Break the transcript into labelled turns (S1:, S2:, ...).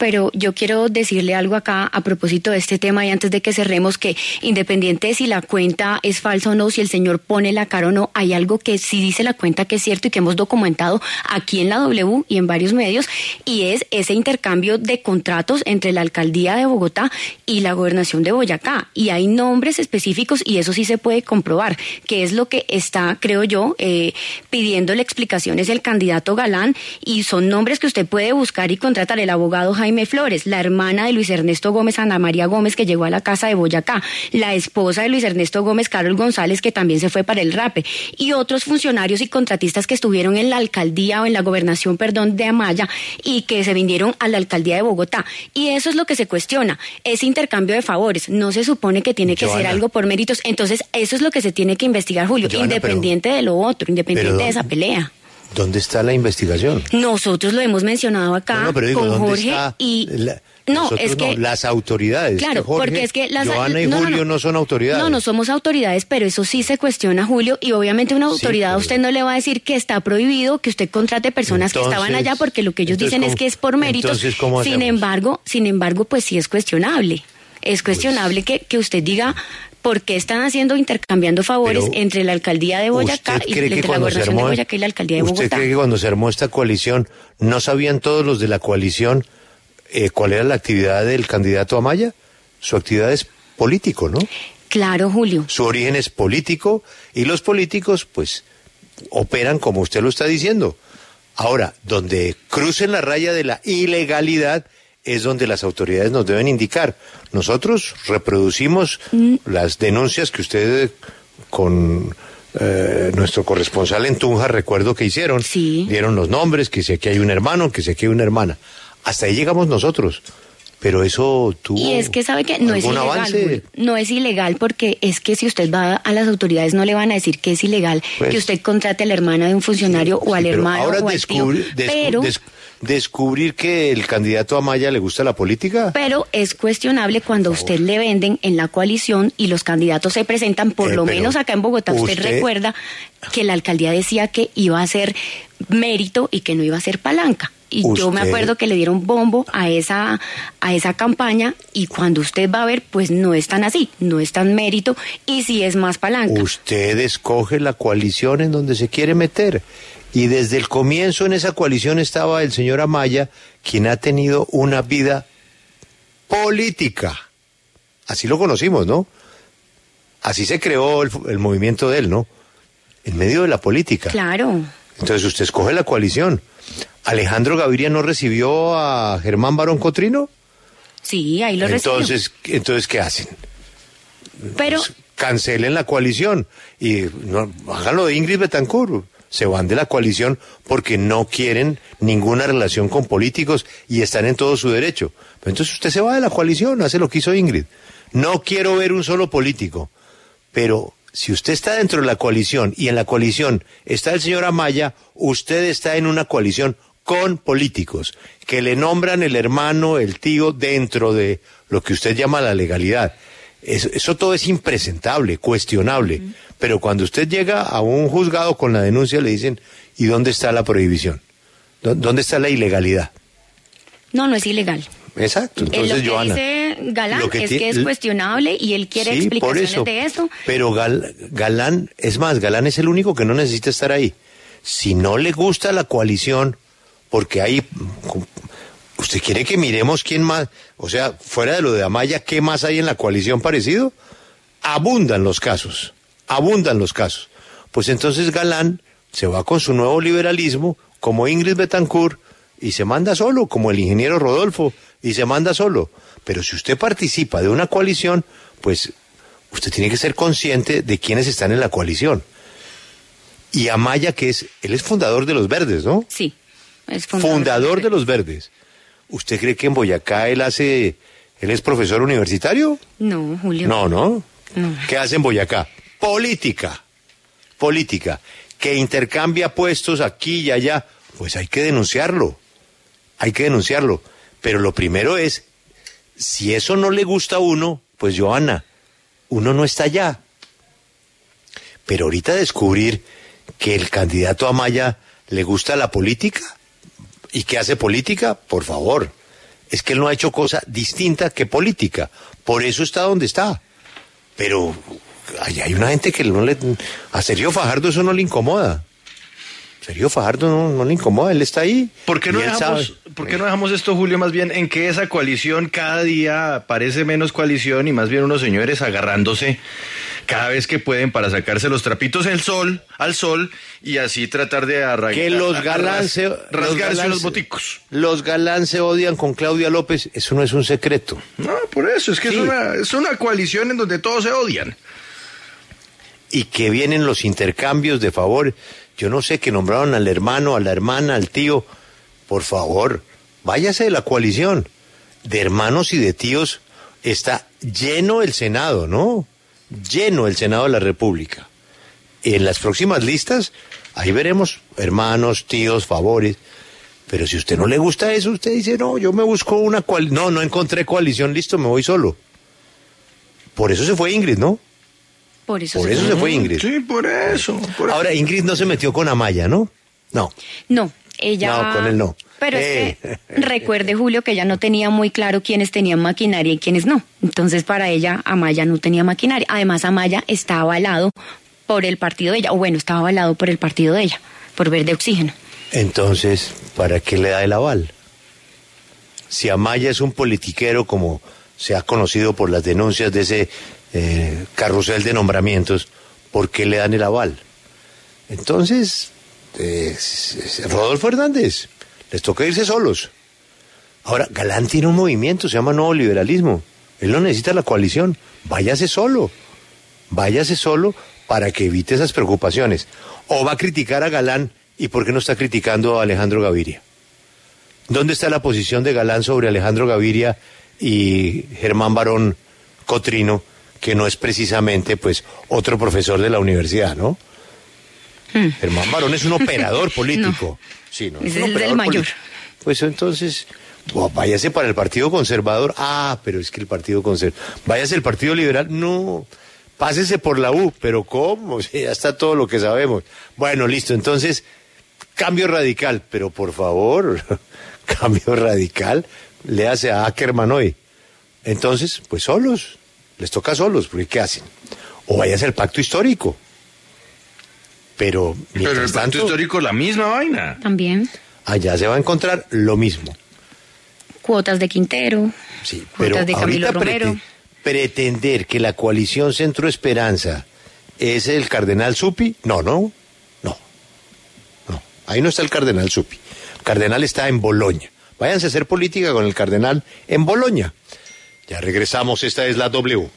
S1: pero yo quiero decirle algo acá a propósito de este tema y antes de que cerremos que independiente de si la cuenta es falsa o no, si el señor pone la cara o no, hay algo que sí dice la cuenta que es cierto y que hemos documentado aquí en la W y en varios medios y es ese intercambio de contratos entre la alcaldía de Bogotá y la gobernación de Boyacá. Y hay nombres específicos y eso sí se puede comprobar, que es lo que está, creo yo, eh, pidiéndole explicaciones el candidato Galán y son nombres que usted puede buscar y contratar. El abogado Jaime Flores, la hermana de Luis Ernesto Gómez, Ana María Gómez, que llegó a la casa de Boyacá, la esposa de Luis Ernesto Gómez, Carol González, que también se fue para el RAPE, y otros funcionarios y contratistas que estuvieron en la alcaldía o en la gobernación, perdón, de Amaya y que se vinieron a la alcaldía de Bogotá. Y eso es lo que se cuestiona, ese intercambio de favores. No se supone que tiene que ser algo por méritos. Entonces, eso es lo que se tiene que investigar, Julio, independiente de lo otro, independiente de esa pelea.
S2: ¿Dónde está la investigación?
S1: Nosotros lo hemos mencionado acá con Jorge y
S2: no, es que las autoridades.
S1: Claro, porque es que las
S2: Joana y Julio no, son autoridades.
S1: No, no somos autoridades, pero eso sí se cuestiona, Julio, y obviamente una autoridad a usted no le va a decir que está prohibido que usted contrate personas que estaban allá porque lo que ellos dicen es que es por méritos. sin embargo, sin embargo, pues sí es cuestionable. Es cuestionable que, que usted diga ¿por qué están haciendo intercambiando favores entre la alcaldía de Boyacá y entre la gobernación de Boyacá y la alcaldía de Bogotá?
S2: ¿Usted cree que cuando se armó esta coalición no sabían todos los de la coalición eh, cuál era la actividad del candidato Amaya? Su actividad es político, ¿no?
S1: Claro, Julio.
S2: Su origen es político y los políticos, pues, operan como usted lo está diciendo. Ahora, donde crucen la raya de la ilegalidad, es donde las autoridades nos deben indicar. Nosotros reproducimos mm. las denuncias que ustedes con eh, nuestro corresponsal en Tunja, recuerdo que hicieron. Dieron los nombres, que si aquí hay un hermano, que si aquí hay una hermana. Hasta ahí llegamos nosotros. Pero eso tuvo.
S1: Y es que sabe que no es ilegal. No es ilegal porque es que si usted va a las autoridades no le van a decir que es ilegal pues que usted contrate a la hermana de un funcionario o al hermano o al tío. pero
S2: descubrir que el candidato Amaya le gusta la política.
S1: Pero es cuestionable cuando usted le venden en la coalición y los candidatos se presentan, por eh, lo menos acá en Bogotá, usted, recuerda que la alcaldía decía que iba a ser mérito y que no iba a ser palanca. Y yo me acuerdo que le dieron bombo a esa, a esa campaña y cuando usted va a ver, pues no es tan así, no es tan mérito y sí es más palanca.
S2: Usted escoge la coalición en donde se quiere meter. Y desde el comienzo en esa coalición estaba el señor Amaya, quien ha tenido una vida política. Así lo conocimos, ¿no? Así se creó el, movimiento de él, ¿no? En medio de la política.
S1: Claro.
S2: Entonces usted escoge la coalición. ¿Alejandro Gaviria no recibió a Germán Barón Cotrino?
S1: Sí, ahí lo
S2: recibió. Entonces, entonces ¿qué hacen?
S1: Pero... Pues,
S2: cancelen la coalición y no, háganlo de Ingrid Betancourt se van de la coalición porque no quieren ninguna relación con políticos y están en todo su derecho. entonces usted se va de la coalición, hace lo que hizo Ingrid. No quiero ver un solo político, pero si usted está dentro de la coalición y en la coalición está el señor Amaya, usted está en una coalición con políticos que le nombran el hermano, el tío dentro de lo que usted llama la legalidad. Eso, todo es impresentable, cuestionable. Pero cuando usted llega a un juzgado con la denuncia, le dicen, ¿y dónde está la prohibición? ¿Dónde está la ilegalidad?
S1: No, no es ilegal.
S2: Exacto.
S1: Entonces, lo que dice Galán es que es cuestionable y él quiere explicaciones de eso.
S2: Pero Galán, es más, Galán es el único que no necesita estar ahí. Si no le gusta la coalición, porque hay... ¿Usted quiere que miremos quién más? O sea, fuera de lo de Amaya, ¿qué más hay en la coalición parecido? Abundan los casos abundan los casos. Pues entonces Galán se va con su nuevo liberalismo, como Ingrid Betancourt, y se manda solo, como el ingeniero Rodolfo, y se manda solo. Pero si usted participa de una coalición, pues usted tiene que ser consciente de quiénes están en la coalición. Y Amaya, que es, él es fundador de los Verdes, ¿no?
S1: Sí,
S2: es fundador, fundador de los Verdes. ¿Usted cree que en Boyacá él hace, él es profesor universitario?
S1: No, Julio.
S2: No, ¿no? no. ¿Qué hace en Boyacá? política, política, que intercambia puestos aquí y allá, pues hay que denunciarlo, hay que denunciarlo. Pero lo primero es, si eso no le gusta a uno, pues Joana, uno no está allá. Pero ahorita descubrir que el candidato Amaya le gusta la política y que hace política, por favor, es que él no ha hecho cosa distinta que política. Por eso está donde está. Pero hay, hay una gente que no le... A Sergio Fajardo eso no le incomoda. Sergio Fajardo no, no le incomoda, él está ahí.
S3: ¿Por qué, no dejamos. ¿Por qué no dejamos esto, Julio, más bien en que esa coalición cada día parece menos coalición y más bien unos señores agarrándose cada vez que pueden para sacarse los trapitos el sol, al sol y así tratar de arrancar.
S2: Que los galán se,
S3: rasgarse
S2: los
S3: boticos.
S2: Los galán se odian con Claudia López, eso no es un secreto.
S3: No, por eso, es que
S2: Sí.
S3: es, una, es una coalición en donde todos se odian.
S2: y que vienen los intercambios de favor. Yo no sé que nombraron al hermano, a la hermana, al tío. Por favor, váyase de la coalición. De hermanos y de tíos está lleno el Senado, ¿no? Lleno el Senado de la República. En las próximas listas, ahí veremos hermanos, tíos, favores. Pero si usted no le gusta eso, usted dice, no, yo me busco una coalición. No, no encontré coalición, listo, me voy solo. Por eso se fue Ingrid, ¿no?
S1: Por eso,
S2: Por
S1: se
S2: eso
S1: fue.
S2: se fue Ingrid.
S3: Sí, por eso. por
S2: Ahora, Ingrid no se metió con Amaya, ¿no? No.
S1: No, ella...
S2: No, con él no.
S1: Pero
S2: Eh.
S1: es que recuerde, Julio, que ella no tenía muy claro quiénes tenían maquinaria y quiénes no. Entonces, para ella, Amaya no tenía maquinaria. Además, Amaya está avalado por el partido de ella, o bueno, estaba avalado por el partido de ella, por Verde Oxígeno.
S2: Entonces, ¿para qué le da el aval? Si Amaya es un politiquero como se ha conocido por las denuncias de ese eh, carrusel de nombramientos, ¿por qué le dan el aval? Entonces, es- es Rodolfo Hernández, les toca irse solos. Ahora, Galán tiene un movimiento, se llama Nuevo Liberalismo. Él no necesita la coalición, váyase solo. Váyase solo para que evite esas preocupaciones. O va a criticar a Galán y por qué no está criticando a Alejandro Gaviria. ¿Dónde está la posición de Galán sobre Alejandro Gaviria y Germán Barón Cotrino, que no es precisamente pues otro profesor de la universidad, ¿no?
S1: Hmm.
S2: Germán Barón es un operador político. Sí, no, un
S1: es el del mayor.
S2: Pues entonces, bo- váyase para el Partido Conservador. Ah, pero es que el Partido Conservador. Váyase al Partido Liberal. No, pásese por la U. Pero ¿cómo? Sí, ya está todo lo que sabemos. Bueno, listo. Entonces, cambio radical. Pero por favor, cambio radical. Le hace a Ackerman hoy. Entonces, pues solos. Les toca solos, porque ¿qué hacen? O váyase al pacto histórico. Pero,
S3: Pero el pacto
S2: tanto,
S3: histórico, la misma vaina.
S1: También
S2: allá se va a encontrar lo mismo.
S1: cuotas de Quintero,
S2: Sí, pero
S1: cuotas de Camilo
S2: ahorita prete-
S1: Romero.
S2: pretender que la coalición Centro Esperanza es el Cardenal Supi, no, no, no, no, ahí no está el Cardenal Supi. El Cardenal está en Boloña. Váyanse a hacer política con el Cardenal en Boloña. Ya regresamos, esta es la W.